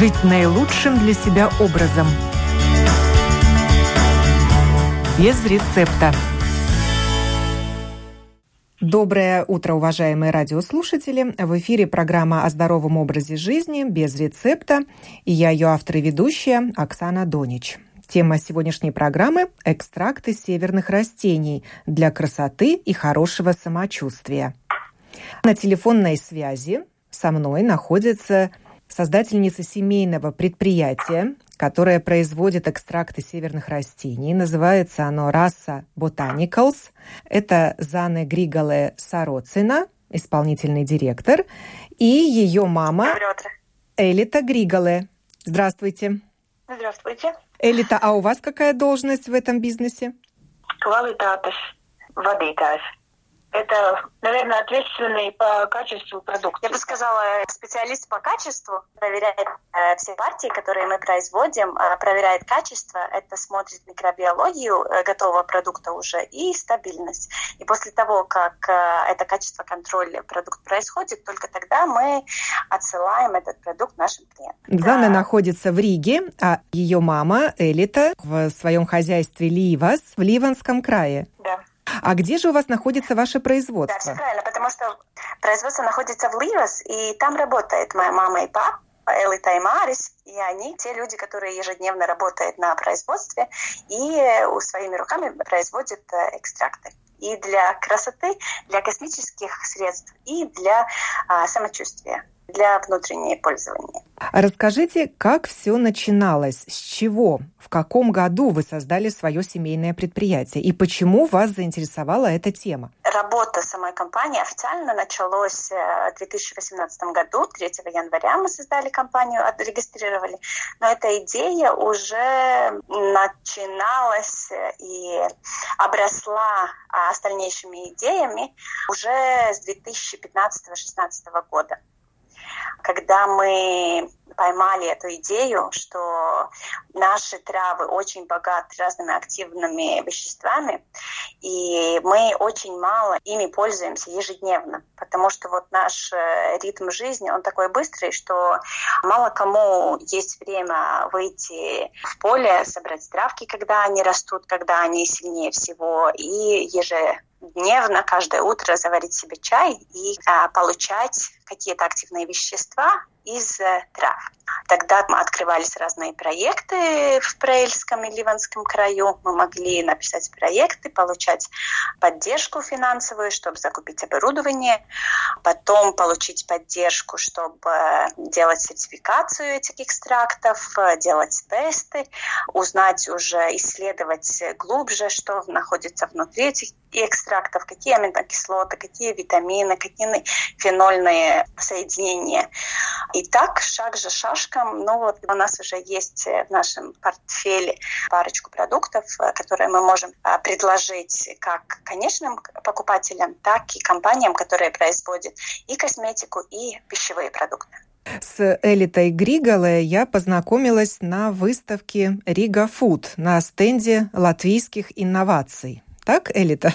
жить наилучшим для себя образом. Без рецепта. Доброе утро, уважаемые радиослушатели. В эфире программа о здоровом образе жизни без рецепта. И я ее автор и ведущая Оксана Донич. Тема сегодняшней программы – экстракты северных растений для красоты и хорошего самочувствия. На телефонной связи со мной находится создательница семейного предприятия, которое производит экстракты северных растений. Называется оно «Раса Botanicals». Это Зане Григале Сароцина, исполнительный директор, и ее мама Элита Григале. Здравствуйте. Здравствуйте. Элита, а у вас какая должность в этом бизнесе? Kvalitātes vadītājs. Это, наверное, ответственный по качеству продукта. Я бы сказала, специалист по качеству проверяет э, все партии, которые мы производим, э, проверяет качество, это смотрит микробиологию э, готового продукта уже и стабильность. И после того, как э, это качество контроля продукт происходит, только тогда мы отсылаем этот продукт нашим клиентам. Зана да. находится в Риге, а ее мама Элита в своем хозяйстве Ливас в Ливанском крае. Да. А где же у вас находится ваше производство? Да, все правильно, потому что производство находится в Ливас, и там работает моя мама и папа. Элита и Марис, и они те люди, которые ежедневно работают на производстве и у своими руками производят э, экстракты и для красоты, для космических средств, и для а, самочувствия для внутреннего пользования. Расскажите, как все начиналось, с чего, в каком году вы создали свое семейное предприятие и почему вас заинтересовала эта тема? Работа самой компании официально началась э, в 2018 году, 3 января мы создали компанию, отрегистрировали, но эта идея уже начиналась и обросла остальнейшими идеями уже с 2015-2016 года когда мы поймали эту идею, что наши травы очень богаты разными активными веществами, и мы очень мало ими пользуемся ежедневно, потому что вот наш э, ритм жизни, он такой быстрый, что мало кому есть время выйти в поле, собрать травки, когда они растут, когда они сильнее всего, и ежедневно, каждое утро заварить себе чай и а, получать какие-то активные вещества из э, трав. Тогда открывались разные проекты в Прейльском и Ливанском краю. Мы могли написать проекты, получать поддержку финансовую, чтобы закупить оборудование, потом получить поддержку, чтобы делать сертификацию этих экстрактов, делать тесты, узнать уже, исследовать глубже, что находится внутри этих экстрактов, какие аминокислоты, какие витамины, какие фенольные соединения. И так, шаг за шажком, ну вот у нас уже есть в нашем портфеле парочку продуктов, которые мы можем а, предложить как конечным покупателям, так и компаниям, которые производят и косметику, и пищевые продукты. С Элитой Григолой я познакомилась на выставке Рига Фуд на стенде латвийских инноваций. Так, Элита?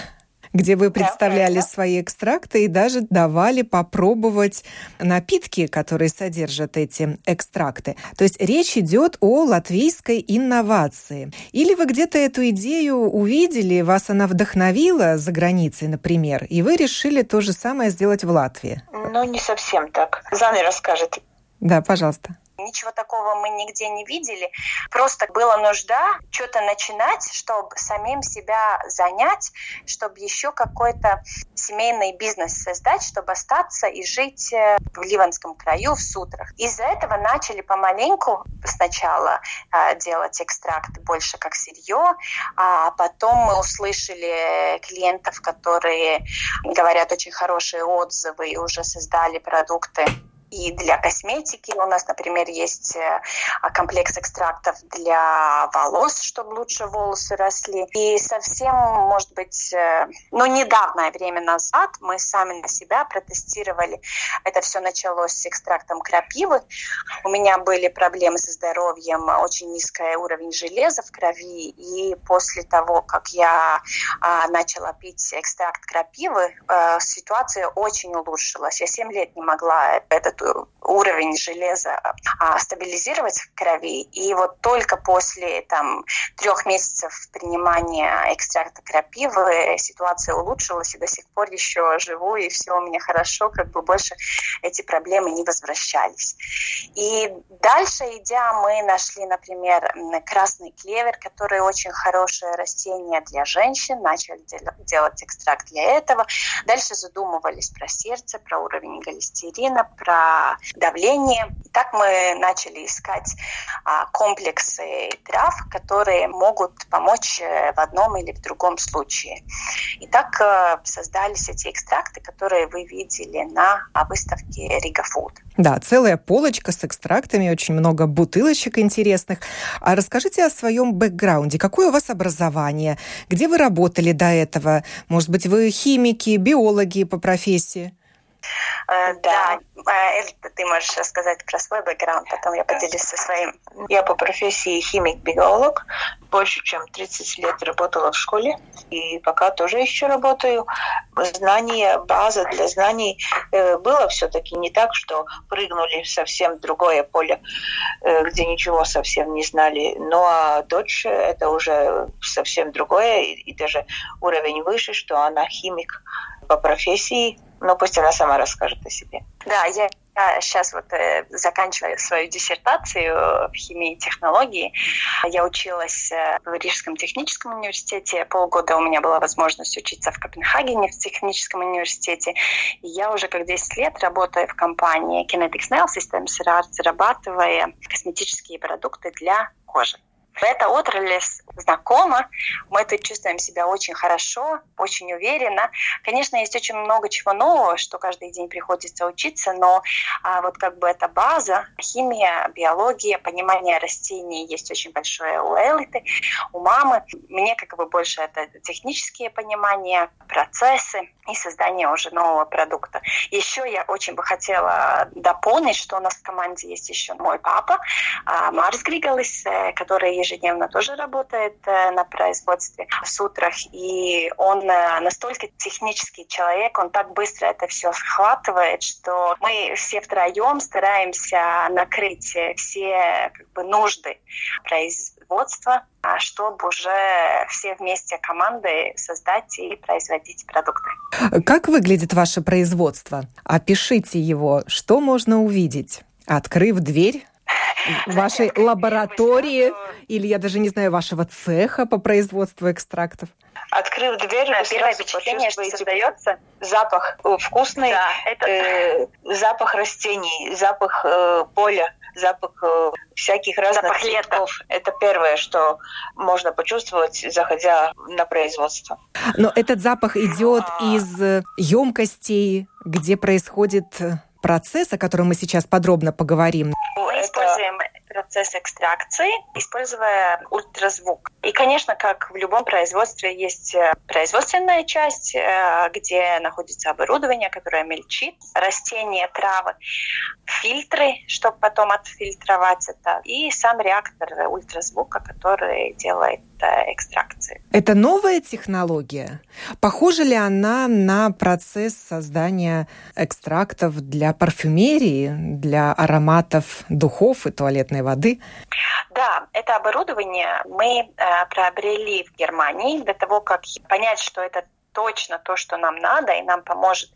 Где вы представляли да, свои экстракты и даже давали попробовать напитки, которые содержат эти экстракты. То есть речь идет о латвийской инновации. Или вы где-то эту идею увидели, вас она вдохновила за границей, например, и вы решили то же самое сделать в Латвии? Ну, не совсем так. Заны расскажет. Да, пожалуйста. Ничего такого мы нигде не видели. Просто была нужда что-то начинать, чтобы самим себя занять, чтобы еще какой-то семейный бизнес создать, чтобы остаться и жить э, в Ливанском краю, в сутрах. Из-за этого начали помаленьку сначала э, делать экстракт больше как сырье, а потом мы услышали клиентов, которые говорят очень хорошие отзывы и уже создали продукты и для косметики. У нас, например, есть э, комплекс экстрактов для волос, чтобы лучше волосы росли. И совсем, может быть, э, ну, недавнее время назад мы сами на себя протестировали. Это все началось с экстрактом крапивы. У меня были проблемы со здоровьем, очень низкий уровень железа в крови. И после того, как я а, начала пить экстракт крапивы, а, ситуация очень улучшилась. Я 7 лет не могла этот уровень железа а, стабилизировать в крови. И вот только после там, трех месяцев принимания экстракта крапивы ситуация улучшилась, и до сих пор еще живу, и все у меня хорошо, как бы больше эти проблемы не возвращались. И дальше идя, мы нашли, например, красный клевер, который очень хорошее растение для женщин, начали делать экстракт для этого. Дальше задумывались про сердце, про уровень холестерина, про давление. И так мы начали искать а, комплексы трав, которые могут помочь э, в одном или в другом случае. И так э, создались эти экстракты, которые вы видели на выставке Рига Food. Да, целая полочка с экстрактами, очень много бутылочек интересных. А расскажите о своем бэкграунде. Какое у вас образование? Где вы работали до этого? Может быть, вы химики, биологи по профессии? Э, да, э, это ты можешь рассказать про свой бэкграунд, потом я поделюсь со своим. Я по профессии химик-биолог. Больше чем 30 лет работала в школе и пока тоже еще работаю. Знание, база для знаний э, было все-таки не так, что прыгнули в совсем другое поле, где ничего совсем не знали. Ну а дочь это уже совсем другое и даже уровень выше, что она химик по профессии, но пусть она сама расскажет о себе. Да, я я сейчас вот э, заканчиваю свою диссертацию в химии и технологии. Я училась э, в Рижском техническом университете. Полгода у меня была возможность учиться в Копенгагене в техническом университете. И я уже как 10 лет работаю в компании Kinetics Nail Systems, разрабатывая косметические продукты для кожи. Эта отрасль знакома, мы тут чувствуем себя очень хорошо, очень уверенно. Конечно, есть очень много чего нового, что каждый день приходится учиться, но а, вот как бы эта база, химия, биология, понимание растений есть очень большое у Элиты, у мамы. Мне как бы больше это технические понимания, процессы и создание уже нового продукта. Еще я очень бы хотела дополнить, что у нас в команде есть еще мой папа а, Марс Григалис, э, который ежедневно тоже работает э, на производстве в сутрах. И он э, настолько технический человек, он так быстро это все схватывает, что мы все втроем стараемся накрыть все как бы, нужды производства, а чтобы уже все вместе командой создать и производить продукты. Как выглядит ваше производство? Опишите его. Что можно увидеть? Открыв дверь, вашей лаборатории или, я даже не знаю, вашего цеха по производству экстрактов? Открыв дверь, вы первое впечатление, что создается запах э, вкусный, да, это... э, запах растений, запах э, поля, запах э, всяких разных запах цветков. Это первое, что можно почувствовать, заходя на производство. Но этот запах идет а... из емкостей, где происходит процесс, о котором мы сейчас подробно поговорим. Мы используем процесс экстракции, используя ультразвук. И, конечно, как в любом производстве, есть э, производственная часть, э, где находится оборудование, которое мельчит растения, травы, фильтры, чтобы потом отфильтровать это, и сам реактор ультразвука, который делает э, экстракции. Это новая технология? Похожа ли она на процесс создания экстрактов для парфюмерии, для ароматов духов и туалетной воды? Да, это оборудование мы э, приобрели в Германии для того, как понять, что это точно то, что нам надо, и нам поможет.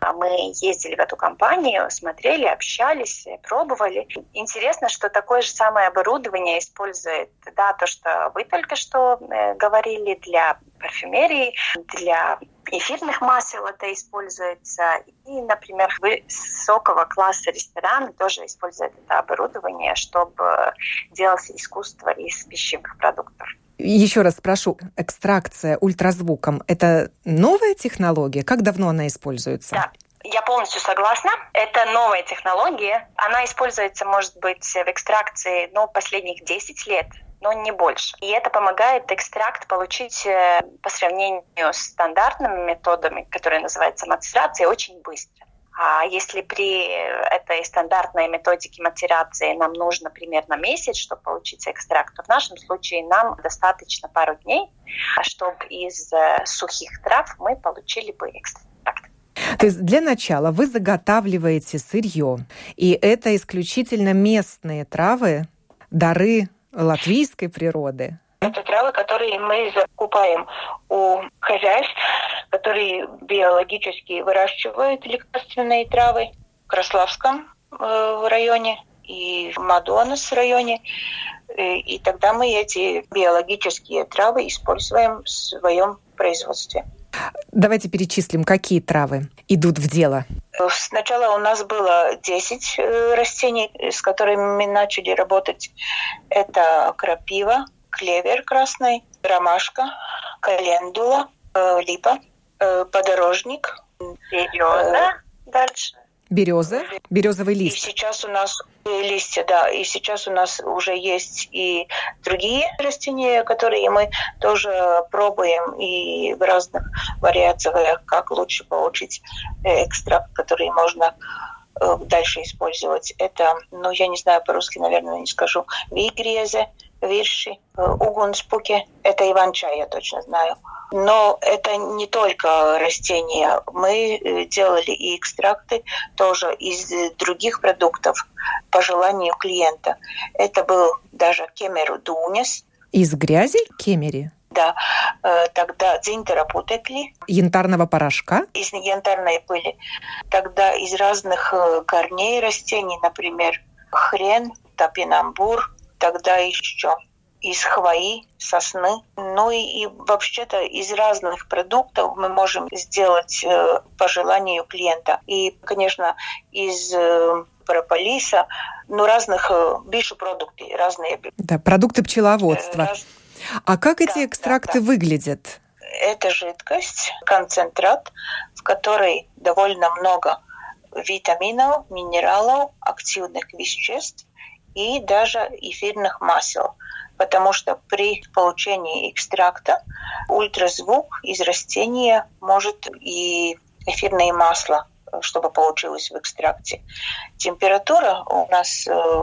А мы ездили в эту компанию, смотрели, общались, пробовали. Интересно, что такое же самое оборудование использует, да, то, что вы только что э, говорили для парфюмерии, для эфирных масел это используется. И, например, высокого класса рестораны тоже используют это оборудование, чтобы делать искусство из пищевых продуктов. Еще раз спрошу, экстракция ультразвуком – это новая технология? Как давно она используется? Да, я полностью согласна. Это новая технология. Она используется, может быть, в экстракции ну, последних 10 лет но не больше. И это помогает экстракт получить э, по сравнению с стандартными методами, которые называются мацерацией, очень быстро. А если при этой стандартной методике матерации нам нужно примерно месяц, чтобы получить экстракт, то в нашем случае нам достаточно пару дней, чтобы из э, сухих трав мы получили бы экстракт. То есть для начала вы заготавливаете сырье, и это исключительно местные травы, дары латвийской природы. Это травы, которые мы закупаем у хозяйств, которые биологически выращивают лекарственные травы в Краславском э, районе и в Мадонас районе. Э, и тогда мы эти биологические травы используем в своем производстве. Давайте перечислим, какие травы идут в дело. Сначала у нас было 10 э, растений, с которыми мы начали работать. Это крапива, клевер красный, ромашка, календула, э, липа, э, подорожник, береза. Дальше Береза, березовый лист. И сейчас у нас листья, да, и сейчас у нас уже есть и другие растения, которые мы тоже пробуем и в разных вариациях, как лучше получить экстракт, который можно э, дальше использовать. Это, ну, я не знаю по-русски, наверное, не скажу, вигрезе, вирши, э, угунспуки. Это иван-чай, я точно знаю. Но это не только растения. Мы э, делали и экстракты тоже из других продуктов по желанию клиента. Это был даже кемеру дунес. Из грязи кемери? Да, э, тогда дзинтера путекли. Янтарного порошка? Из янтарной пыли. Тогда из разных э, корней растений, например, хрен, топинамбур, тогда еще из хвои, сосны. Ну и, и вообще-то из разных продуктов мы можем сделать э, по желанию клиента. И, конечно, из э, прополиса, ну, разных э, бишу продукты, разные. Да, продукты пчеловодства. Э, раз... А как эти да, экстракты да, да. выглядят? Это жидкость, концентрат, в которой довольно много витаминов, минералов, активных веществ и даже эфирных масел потому что при получении экстракта ультразвук из растения может и эфирное масло, чтобы получилось в экстракте. Температура у нас э,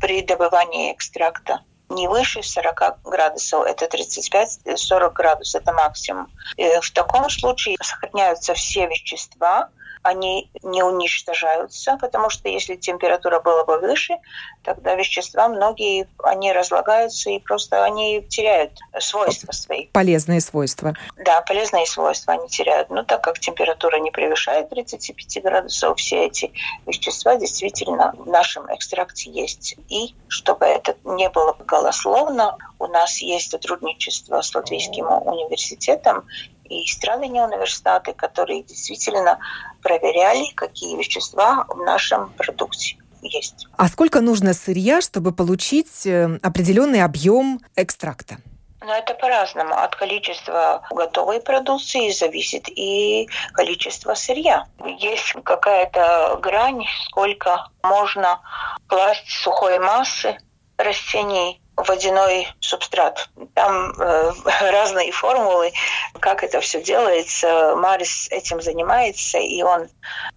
при добывании экстракта не выше 40 градусов, это 35-40 градусов, это максимум. И э, в таком случае сохраняются все вещества, они не уничтожаются, потому что если температура была бы выше, тогда вещества многие, они разлагаются и просто они теряют свойства свои. Полезные свойства. Да, полезные свойства они теряют. Но так как температура не превышает 35 градусов, все эти вещества действительно в нашем экстракте есть. И чтобы это не было голословно, у нас есть сотрудничество с Латвийским университетом, и Страдания университеты, которые действительно проверяли, какие вещества в нашем продукте есть. А сколько нужно сырья, чтобы получить э, определенный объем экстракта? Но это по-разному. От количества готовой продукции зависит и количество сырья. Есть какая-то грань, сколько можно класть сухой массы растений водяной субстрат. Там э, разные формулы, как это все делается. Марис этим занимается, и он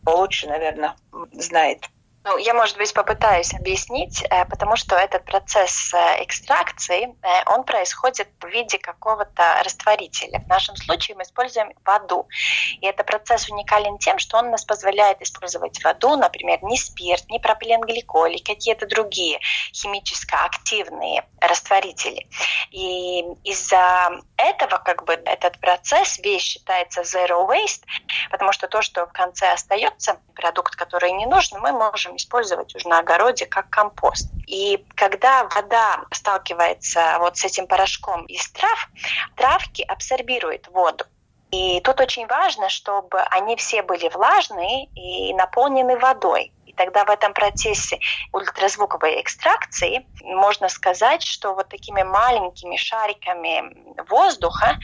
лучше, наверное, знает. Ну, я, может быть, попытаюсь объяснить, э, потому что этот процесс э, экстракции, э, он происходит в виде какого-то растворителя. В нашем случае мы используем воду. И этот процесс уникален тем, что он нас позволяет использовать воду, например, не спирт, не пропиленгликоль, или какие-то другие химически активные растворители. И из-за этого как бы этот процесс весь считается zero waste, потому что то, что в конце остается, продукт, который не нужен, мы можем использовать уже на огороде как компост. И когда вода сталкивается вот с этим порошком из трав, травки абсорбируют воду. И тут очень важно, чтобы они все были влажные и наполнены водой тогда в этом процессе ультразвуковой экстракции можно сказать, что вот такими маленькими шариками воздуха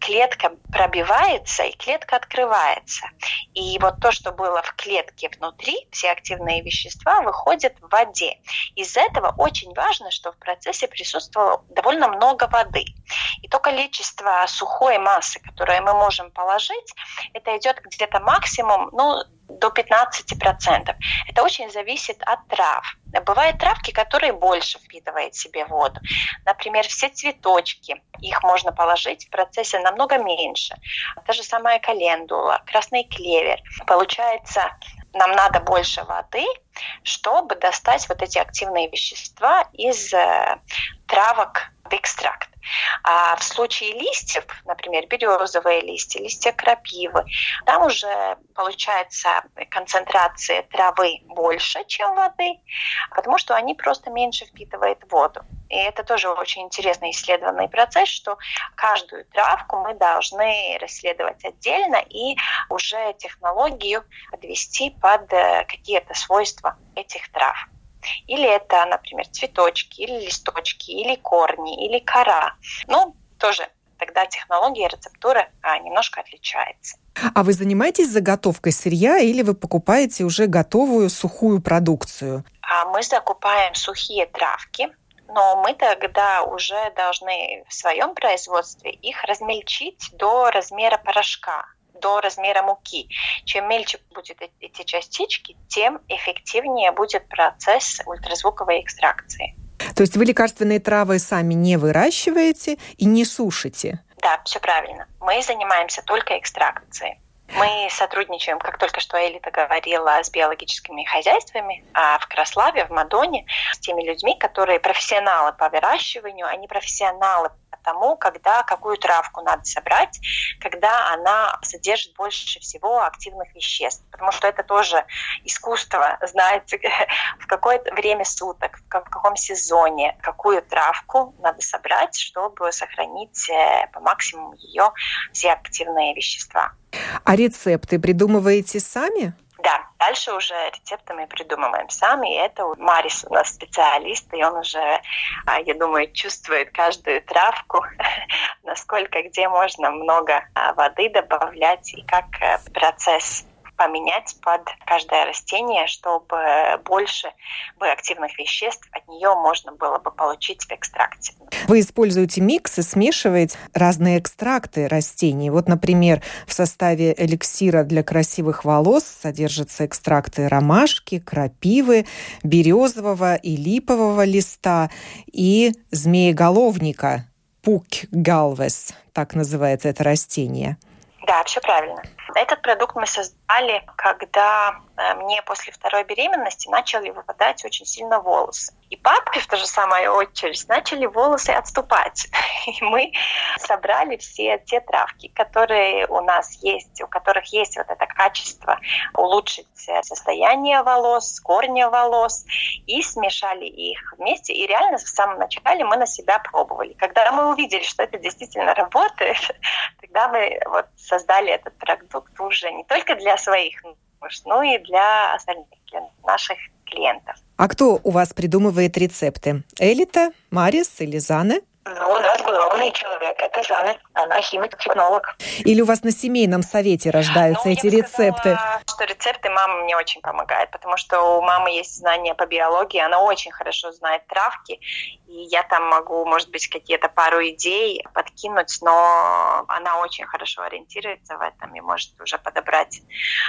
клетка пробивается и клетка открывается. И вот то, что было в клетке внутри, все активные вещества выходят в воде. Из этого очень важно, что в процессе присутствовало довольно много воды. И то количество сухой массы, которое мы можем положить, это идет где-то максимум ну, до 15%. Это очень зависит от трав. Бывают травки, которые больше впитывают себе воду. Например, все цветочки, их можно положить в процессе намного меньше. Та же самая календула, красный клевер. Получается, нам надо больше воды, чтобы достать вот эти активные вещества из э, травок в экстракт. А в случае листьев, например, березовые листья, листья крапивы, там уже получается концентрация травы больше, чем воды, потому что они просто меньше впитывают воду. И это тоже очень интересный исследованный процесс, что каждую травку мы должны расследовать отдельно и уже технологию подвести под э, какие-то свойства этих трав. Или это, например, цветочки, или листочки, или корни, или кора. Ну, тоже тогда технология рецептуры а, немножко отличается. А вы занимаетесь заготовкой сырья или вы покупаете уже готовую сухую продукцию? А мы закупаем сухие травки, но мы тогда уже должны в своем производстве их размельчить до размера порошка до размера муки. Чем мельче будут эти частички, тем эффективнее будет процесс ультразвуковой экстракции. То есть вы лекарственные травы сами не выращиваете и не сушите? Да, все правильно. Мы занимаемся только экстракцией. Мы сотрудничаем, как только что Элита говорила, с биологическими хозяйствами а в Краславе, в Мадоне, с теми людьми, которые профессионалы по выращиванию, они профессионалы тому, когда какую травку надо собрать, когда она содержит больше всего активных веществ. Потому что это тоже искусство, знаете, в какое время суток, в каком сезоне, какую травку надо собрать, чтобы сохранить э, по максимуму ее все активные вещества. А рецепты придумываете сами? Да, дальше уже рецепты мы придумываем сами. И это Марис у нас специалист, и он уже, а, я думаю, чувствует каждую травку, насколько где можно много а, воды добавлять и как э, процесс поменять под каждое растение, чтобы больше бы активных веществ от нее можно было бы получить в экстракте. Вы используете микс и смешиваете разные экстракты растений. Вот, например, в составе эликсира для красивых волос содержатся экстракты ромашки, крапивы, березового и липового листа и змееголовника, пук галвес, так называется это растение. Да, все правильно. Этот продукт мы создали, когда э, мне после второй беременности начали выпадать очень сильно волосы. И папе в ту же самую очередь начали волосы отступать. И мы собрали все те травки, которые у нас есть, у которых есть вот это качество улучшить состояние волос, корня волос, и смешали их вместе. И реально в самом начале мы на себя пробовали. Когда мы увидели, что это действительно работает, тогда мы вот создали этот продукт уже не только для своих нужд, но и для остальных, для наших клиентов. А кто у вас придумывает рецепты? Элита, Марис или Заны? Ну, у нас главный человек, это Жанна, она химик-технолог. Или у вас на семейном совете рождаются ну, эти я рецепты? Сказала, что рецепты мама мне очень помогает, потому что у мамы есть знания по биологии, она очень хорошо знает травки, и я там могу, может быть, какие-то пару идей подкинуть, но она очень хорошо ориентируется в этом и может уже подобрать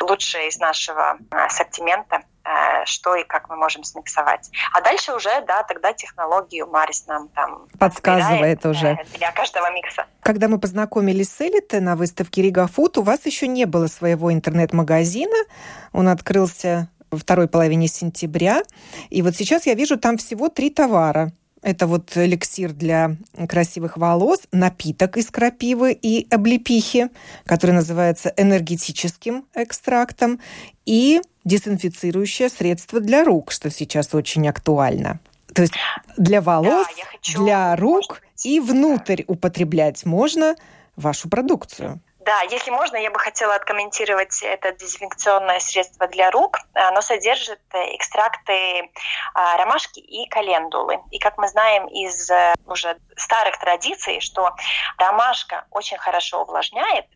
лучшее из нашего ассортимента что и как мы можем смиксовать. А дальше уже, да, тогда технологию Марис нам там подсказывает уже для каждого микса. Когда мы познакомились с Элитой на выставке Рига Фуд, у вас еще не было своего интернет-магазина. Он открылся во второй половине сентября. И вот сейчас я вижу там всего три товара. Это вот эликсир для красивых волос, напиток из крапивы и облепихи, который называется энергетическим экстрактом, и дезинфицирующее средство для рук, что сейчас очень актуально. То есть для волос, да, хочу, для рук и внутрь употреблять можно вашу продукцию. Да, если можно, я бы хотела откомментировать это дезинфекционное средство для рук. Оно содержит экстракты а, ромашки и календулы. И как мы знаем из э, уже старых традиций, что ромашка очень хорошо увлажняет,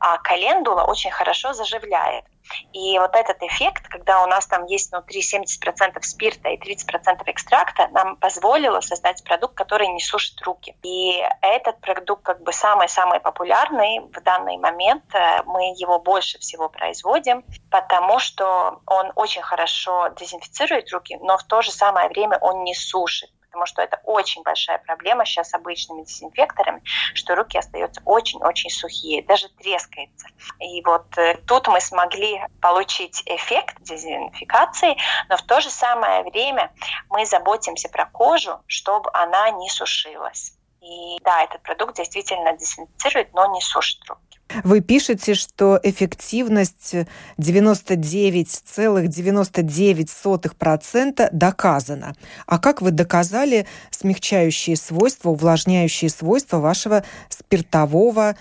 а календула очень хорошо заживляет. И вот этот эффект, когда у нас там есть внутри 70% спирта и 30% экстракта, нам позволило создать продукт, который не сушит руки. И этот продукт как бы самый-самый популярный в данный момент. Э, мы его больше всего производим, потому что он очень хорошо дезинфицирует руки, но в то же самое время он не сушит потому что это очень большая проблема сейчас с обычными дезинфекторами, что руки остаются очень-очень сухие, даже трескается. И вот э, тут мы смогли получить эффект дезинфикации, но в то же самое время мы заботимся про кожу, чтобы она не сушилась. И да, этот продукт действительно дезинфицирует, но не сушит руки. Вы пишете, что эффективность 99,99% доказана. А как вы доказали смягчающие свойства, увлажняющие свойства вашего спиртового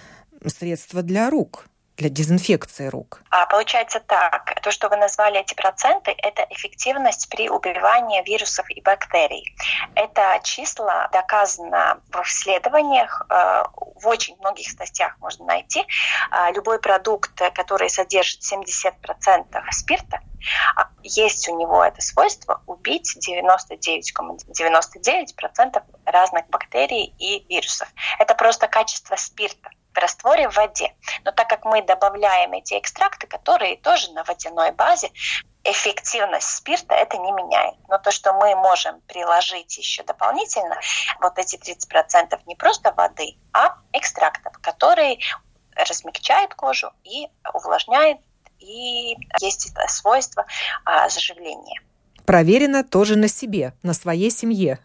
средства для рук? для дезинфекции рук? А получается так, то, что вы назвали эти проценты, это эффективность при убивании вирусов и бактерий. Это числа доказано в исследованиях, э, в очень многих статьях можно найти. Э, любой продукт, который содержит 70% спирта, а есть у него это свойство убить 99,99% ,99 разных бактерий и вирусов. Это просто качество спирта в растворе в воде. Но так как мы добавляем эти экстракты, которые тоже на водяной базе, эффективность спирта это не меняет. Но то, что мы можем приложить еще дополнительно, вот эти 30% не просто воды, а экстрактов, которые размягчают кожу и увлажняют, и есть это свойство а, заживления. Проверено тоже на себе, на своей семье.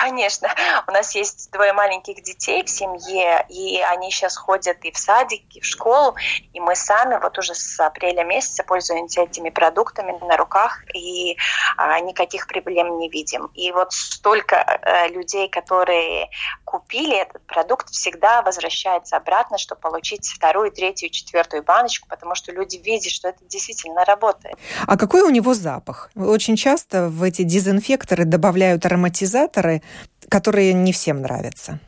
Конечно. У нас есть двое маленьких детей в семье, и они сейчас ходят и в садик, и в школу, и мы сами вот уже с апреля месяца пользуемся этими продуктами на руках, и а, никаких проблем не видим. И вот столько а, людей, которые купили этот продукт, всегда возвращаются обратно, чтобы получить вторую, третью, четвертую баночку, потому что люди видят, что это действительно работает. А какой у него запах? Очень часто в эти дезинфекторы добавляют ароматизаторы, которые не всем нравятся.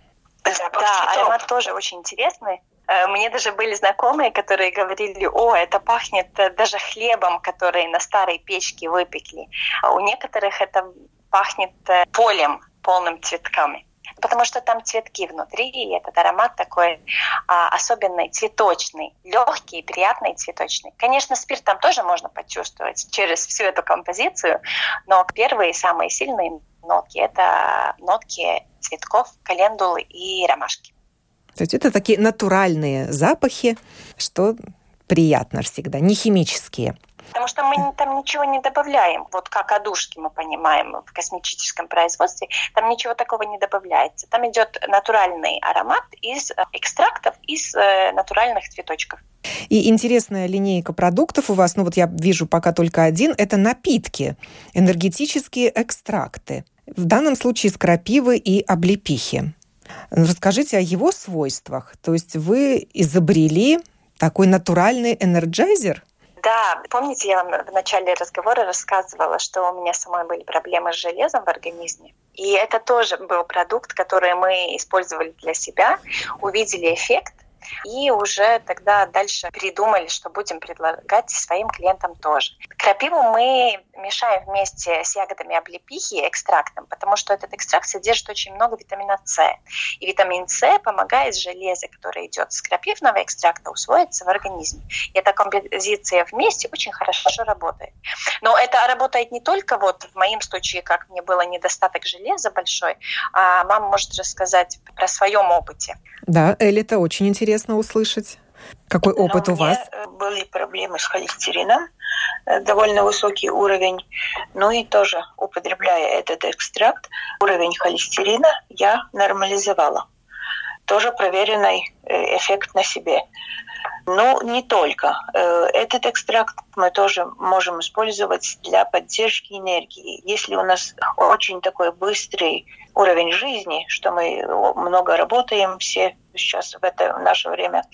Да, аромат тоже очень интересный. Э, мне даже были знакомые, которые говорили, о, это пахнет э, даже хлебом, который на старой печке выпекли. А у некоторых это пахнет э, полем, полным цветками потому что там цветки внутри, и этот аромат такой а, особенный, цветочный, легкий, приятный цветочный. Конечно, спирт там тоже можно почувствовать через всю эту композицию, но первые самые сильные нотки – это нотки цветков, календулы и ромашки. То есть это такие натуральные запахи, что приятно всегда, не химические. Потому что мы там ничего не добавляем. Вот как одушки мы понимаем в косметическом производстве, там ничего такого не добавляется. Там идет натуральный аромат из э, экстрактов из э, натуральных цветочков. И интересная линейка продуктов у вас, ну вот я вижу пока только один, это напитки, энергетические экстракты. В данном случае из крапивы и облепихи. Расскажите о его свойствах. То есть вы изобрели такой натуральный энерджайзер? Да, помните, я вам в начале разговора рассказывала, что у меня самой были проблемы с железом в организме. И это тоже был продукт, который мы использовали для себя, увидели эффект, и уже тогда дальше придумали, что будем предлагать своим клиентам тоже. Крапиву мы мешаем вместе с ягодами облепихи экстрактом, потому что этот экстракт содержит очень много витамина С. И витамин С помогает железо, которое идет с крапивного экстракта, усвоиться в организме. И эта композиция вместе очень хорошо работает. Но это работает не только вот в моем случае, как мне было недостаток железа большой, а мама может рассказать про своем опыте. Да, Элли, это очень интересно услышать. Какой опыт Но у вас? Э, были проблемы с холестерином, э, довольно высокий уровень. Ну и тоже, употребляя этот экстракт, уровень холестерина я нормализовала. Тоже проверенный э, эффект на себе. Но не только. Этот экстракт мы тоже можем использовать для поддержки энергии. Если у нас очень такой быстрый уровень жизни, что мы много работаем все сейчас в это в наше время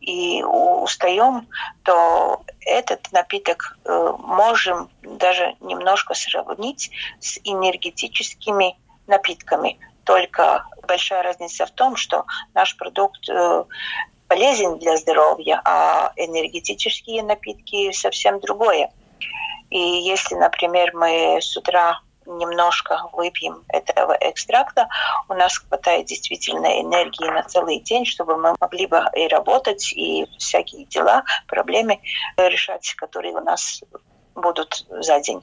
и устаем, то этот напиток э, можем даже немножко сравнить с энергетическими напитками. Только большая разница в том, что наш продукт э, полезен для здоровья, а энергетические напитки совсем другое. И если, например, мы с утра немножко выпьем этого экстракта, у нас хватает действительно энергии на целый день, чтобы мы могли бы и работать, и всякие дела, проблемы решать, которые у нас будут за день.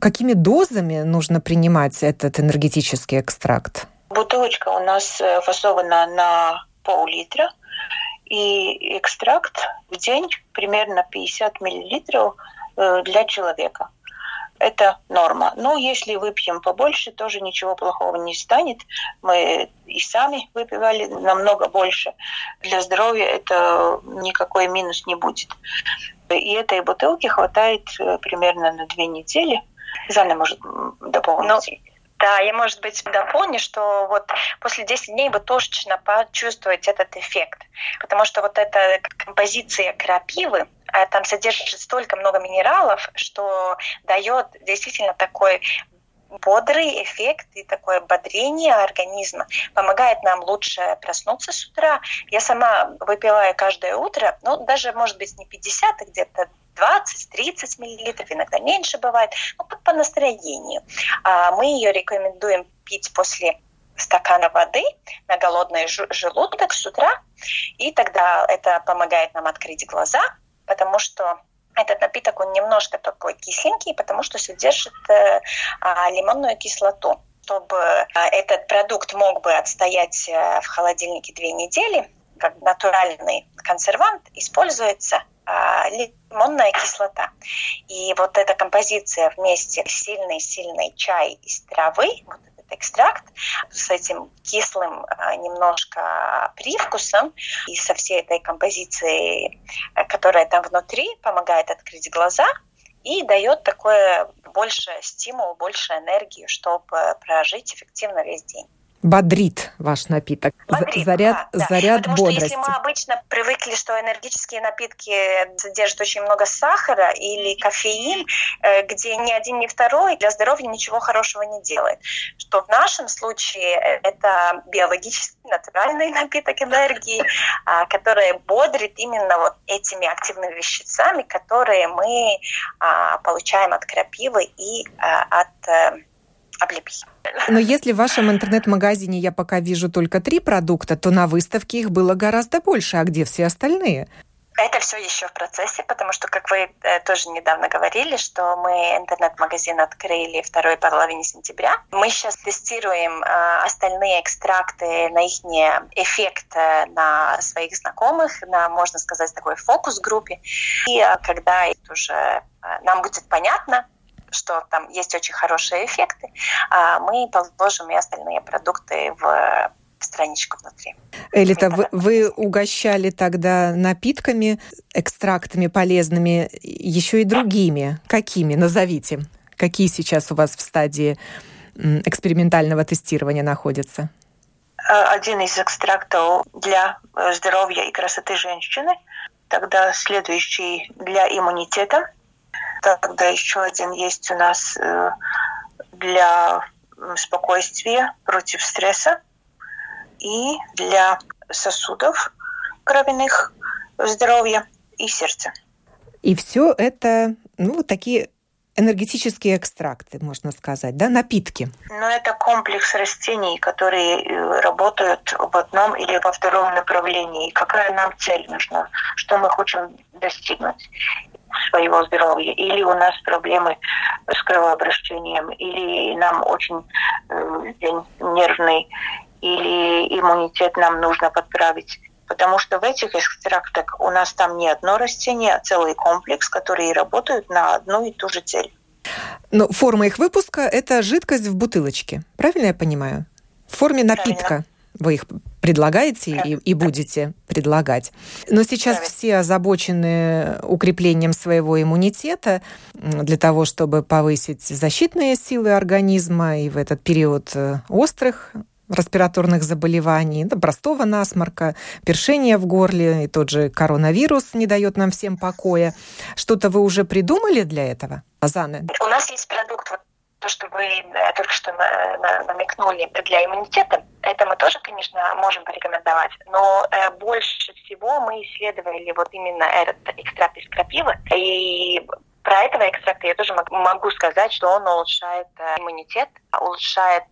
Какими дозами нужно принимать этот энергетический экстракт? Бутылочка у нас э, фасована на пол-литра, и экстракт в день примерно 50 миллилитров э, для человека это норма. Но если выпьем побольше, тоже ничего плохого не станет. Мы и сами выпивали намного больше. Для здоровья это никакой минус не будет. И этой бутылки хватает э, примерно на две недели. Зана может дополнить. Ну, да, я, может быть, дополню, что вот после 10 дней вы точно почувствуете этот эффект. Потому что вот эта композиция крапивы, а там содержит столько много минералов, что дает действительно такой бодрый эффект и такое бодрение организма помогает нам лучше проснуться с утра. Я сама выпиваю каждое утро, ну, даже, может быть, не 50, а где-то 20-30 миллилитров, иногда меньше бывает, ну, по настроению. А мы ее рекомендуем пить после стакана воды на голодный желудок с утра, и тогда это помогает нам открыть глаза, потому что этот напиток, он немножко такой кисленький, потому что содержит э, а, лимонную кислоту. Чтобы а, этот продукт мог бы отстоять э, в холодильнике две недели, как натуральный консервант, используется лимонная кислота. И вот эта композиция вместе сильный-сильный чай из травы, вот экстракт с этим кислым а, немножко привкусом и со всей этой композицией, э, которая там внутри, помогает открыть глаза и дает такое больше стимул, больше энергии, чтобы прожить эффективно весь день бодрит ваш напиток. Бодрит, заряд, да, заряд Потому бодрости. что если мы обычно привыкли, что энергетические напитки содержат очень много сахара или кофеин, э, где ни один, ни второй для здоровья ничего хорошего не делает. Что в нашем случае э, это биологический натуральный напиток энергии, а, который бодрит именно вот этими активными веществами, которые мы а, получаем от крапивы и а, от облепихи. Но если в вашем интернет-магазине я пока вижу только три продукта, то на выставке их было гораздо больше. А где все остальные? Это все еще в процессе, потому что, как вы э, тоже недавно говорили, что мы интернет-магазин открыли второй половине сентября. Мы сейчас тестируем э, остальные экстракты на их эффект э, на своих знакомых, на, можно сказать, такой фокус-группе. И когда уже э, нам будет понятно, что там есть очень хорошие эффекты, а мы положим и остальные продукты в страничку внутри. Элита, вы, вы угощали тогда напитками, экстрактами полезными, еще и другими. Какими? Назовите. Какие сейчас у вас в стадии экспериментального тестирования находятся? Один из экстрактов для э, здоровья и красоты женщины, тогда следующий для иммунитета – Тогда еще один есть у нас э, для спокойствия против стресса и для сосудов кровяных здоровья и сердца. И все это, ну, такие энергетические экстракты, можно сказать, да, напитки. Ну, это комплекс растений, которые э, работают в одном или во втором направлении. Какая нам цель нужна, что мы хотим достигнуть своего здоровья, или у нас проблемы с кровообращением, или нам очень э, день нервный, или иммунитет нам нужно подправить. Потому что в этих экстрактах у нас там не одно растение, а целый комплекс, которые работают на одну и ту же цель. Но форма их выпуска – это жидкость в бутылочке. Правильно я понимаю? В форме напитка. Правильно. Вы их предлагаете и, и будете предлагать. Но сейчас все озабочены укреплением своего иммунитета для того, чтобы повысить защитные силы организма и в этот период э, острых респираторных заболеваний, да, простого насморка, першения в горле, и тот же коронавирус не дает нам всем покоя. Что-то вы уже придумали для этого, Азаны? У нас есть продукт то, что вы э, только что намекнули для иммунитета, это мы тоже, конечно, можем порекомендовать, но э, больше всего мы исследовали вот именно этот экстракт из крапивы, и про этого экстракта я тоже могу сказать, что он улучшает э, иммунитет, улучшает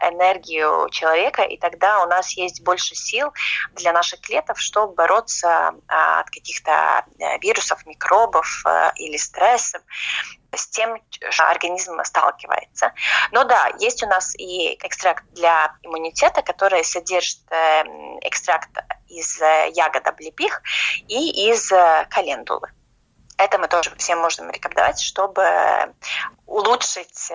энергию человека, и тогда у нас есть больше сил для наших клеток, чтобы бороться а, от каких-то вирусов, микробов или стрессов с тем, что организм сталкивается. Но да, есть у нас и экстракт для иммунитета, который содержит экстракт из ягод облепих и из календулы. Это мы тоже всем можем рекомендовать, чтобы улучшить э,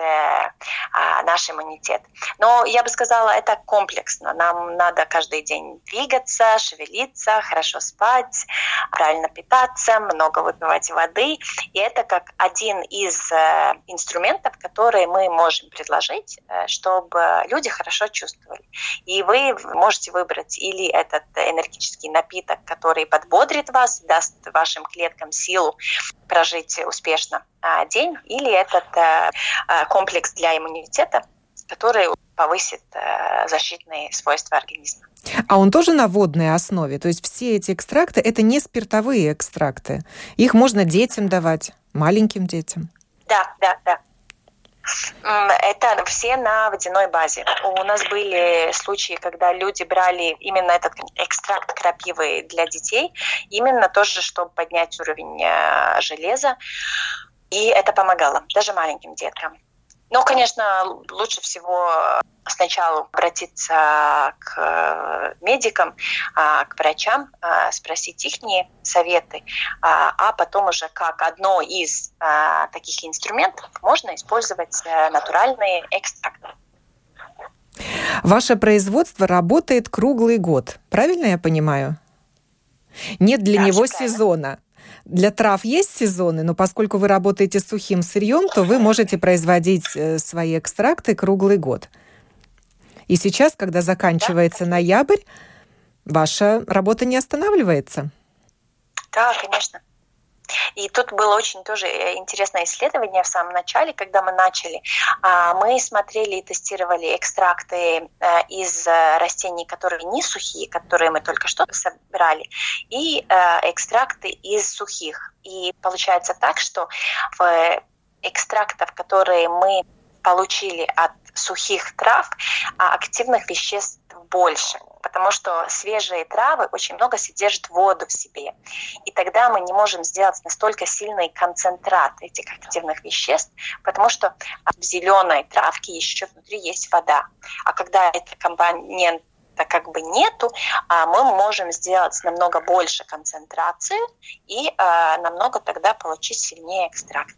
а, наш иммунитет. Но я бы сказала, это комплексно. Нам надо каждый день двигаться, шевелиться, хорошо спать, правильно питаться, много выпивать воды. И это как один из э, инструментов, которые мы можем предложить, э, чтобы люди хорошо чувствовали. И вы можете выбрать или этот энергетический напиток, который подбодрит вас, даст вашим клеткам силу прожить успешно а, день, или этот э, э, комплекс для иммунитета, который повысит э, защитные свойства организма. А он тоже на водной основе? То есть все эти экстракты – это не спиртовые экстракты? Их можно детям давать, маленьким детям? Да, да, да. Это все на водяной базе. У нас были случаи, когда люди брали именно этот экстракт крапивы для детей, именно тоже, чтобы поднять уровень э, железа. И это помогало даже маленьким деткам. Ну, конечно, лучше всего сначала обратиться к э, медикам, а, к врачам, а, спросить их советы, а, а потом уже как одно из таких инструментов можно использовать э, натуральные экстракты. Ваше производство работает круглый год, правильно я понимаю? Нет для да, него сезона. Для трав есть сезоны, но поскольку вы работаете с сухим сырьем, то вы можете производить э, свои экстракты круглый год. И сейчас, когда заканчивается да, ноябрь, ваша работа не останавливается. Да, конечно. И тут было очень тоже э, интересное исследование в самом начале, когда мы начали. А, мы смотрели и тестировали экстракты э, из э, растений, которые не сухие, которые мы только что собирали, и экстракты из сухих. И получается так, что в экстрактах, которые мы получили от сухих трав, а активных веществ больше, потому что свежие травы очень много содержат воду в себе. И тогда мы не можем сделать настолько сильный концентрат этих активных веществ, потому что в зеленой травке еще внутри есть вода. А когда этот компонент как бы нету, а мы можем сделать намного больше концентрации и а, намного тогда получить сильнее экстракт.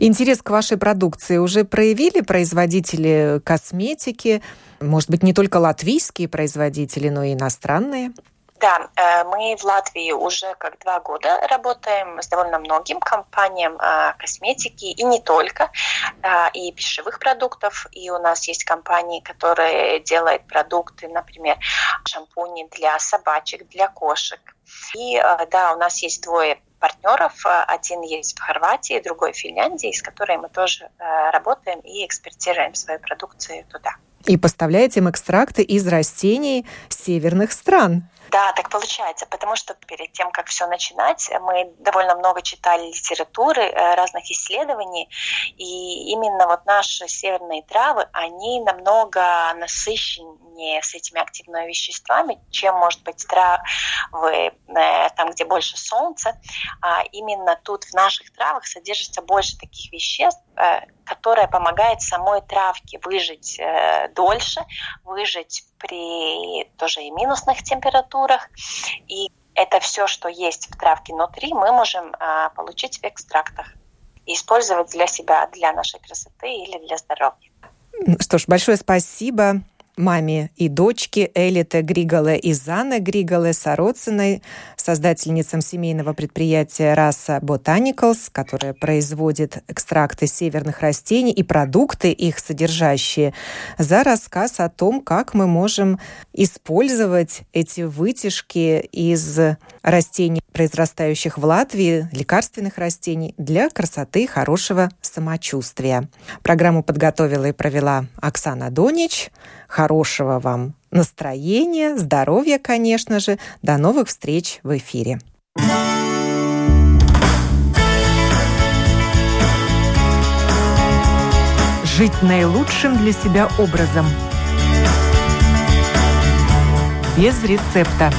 Интерес к вашей продукции уже проявили производители косметики, может быть, не только латвийские производители, но и иностранные? Да, э, мы в Латвии уже как два года работаем с довольно многим компаниям э, косметики и не только, э, и пищевых продуктов. И у нас есть компании, которые делают продукты, например, шампуни для собачек, для кошек. И да, у нас есть двое партнеров. Один есть в Хорватии, другой в Финляндии, с которой мы тоже работаем и экспертируем свою продукцию туда. И поставляете им экстракты из растений северных стран. Да, так получается, потому что перед тем, как все начинать, мы довольно много читали литературы, э, разных исследований, и именно вот наши северные травы, они намного насыщеннее с этими активными веществами, чем, может быть, травы э, там, где больше солнца. А именно тут в наших травах содержится больше таких веществ, э, которая помогает самой травке выжить дольше, выжить при тоже и минусных температурах. И это все, что есть в травке внутри, мы можем а, получить в экстрактах и использовать для себя, для нашей красоты или для здоровья. Что ж, большое спасибо маме и дочке Элита Григоле и Зана Григоле Сороциной, создательницам семейного предприятия «Раса Botanicals, которое производит экстракты северных растений и продукты, их содержащие, за рассказ о том, как мы можем использовать эти вытяжки из растений, произрастающих в Латвии, лекарственных растений, для красоты и хорошего самочувствия. Программу подготовила и провела Оксана Донич. Хорошего вам настроения, здоровья, конечно же. До новых встреч в эфире. Жить наилучшим для себя образом. Без рецепта.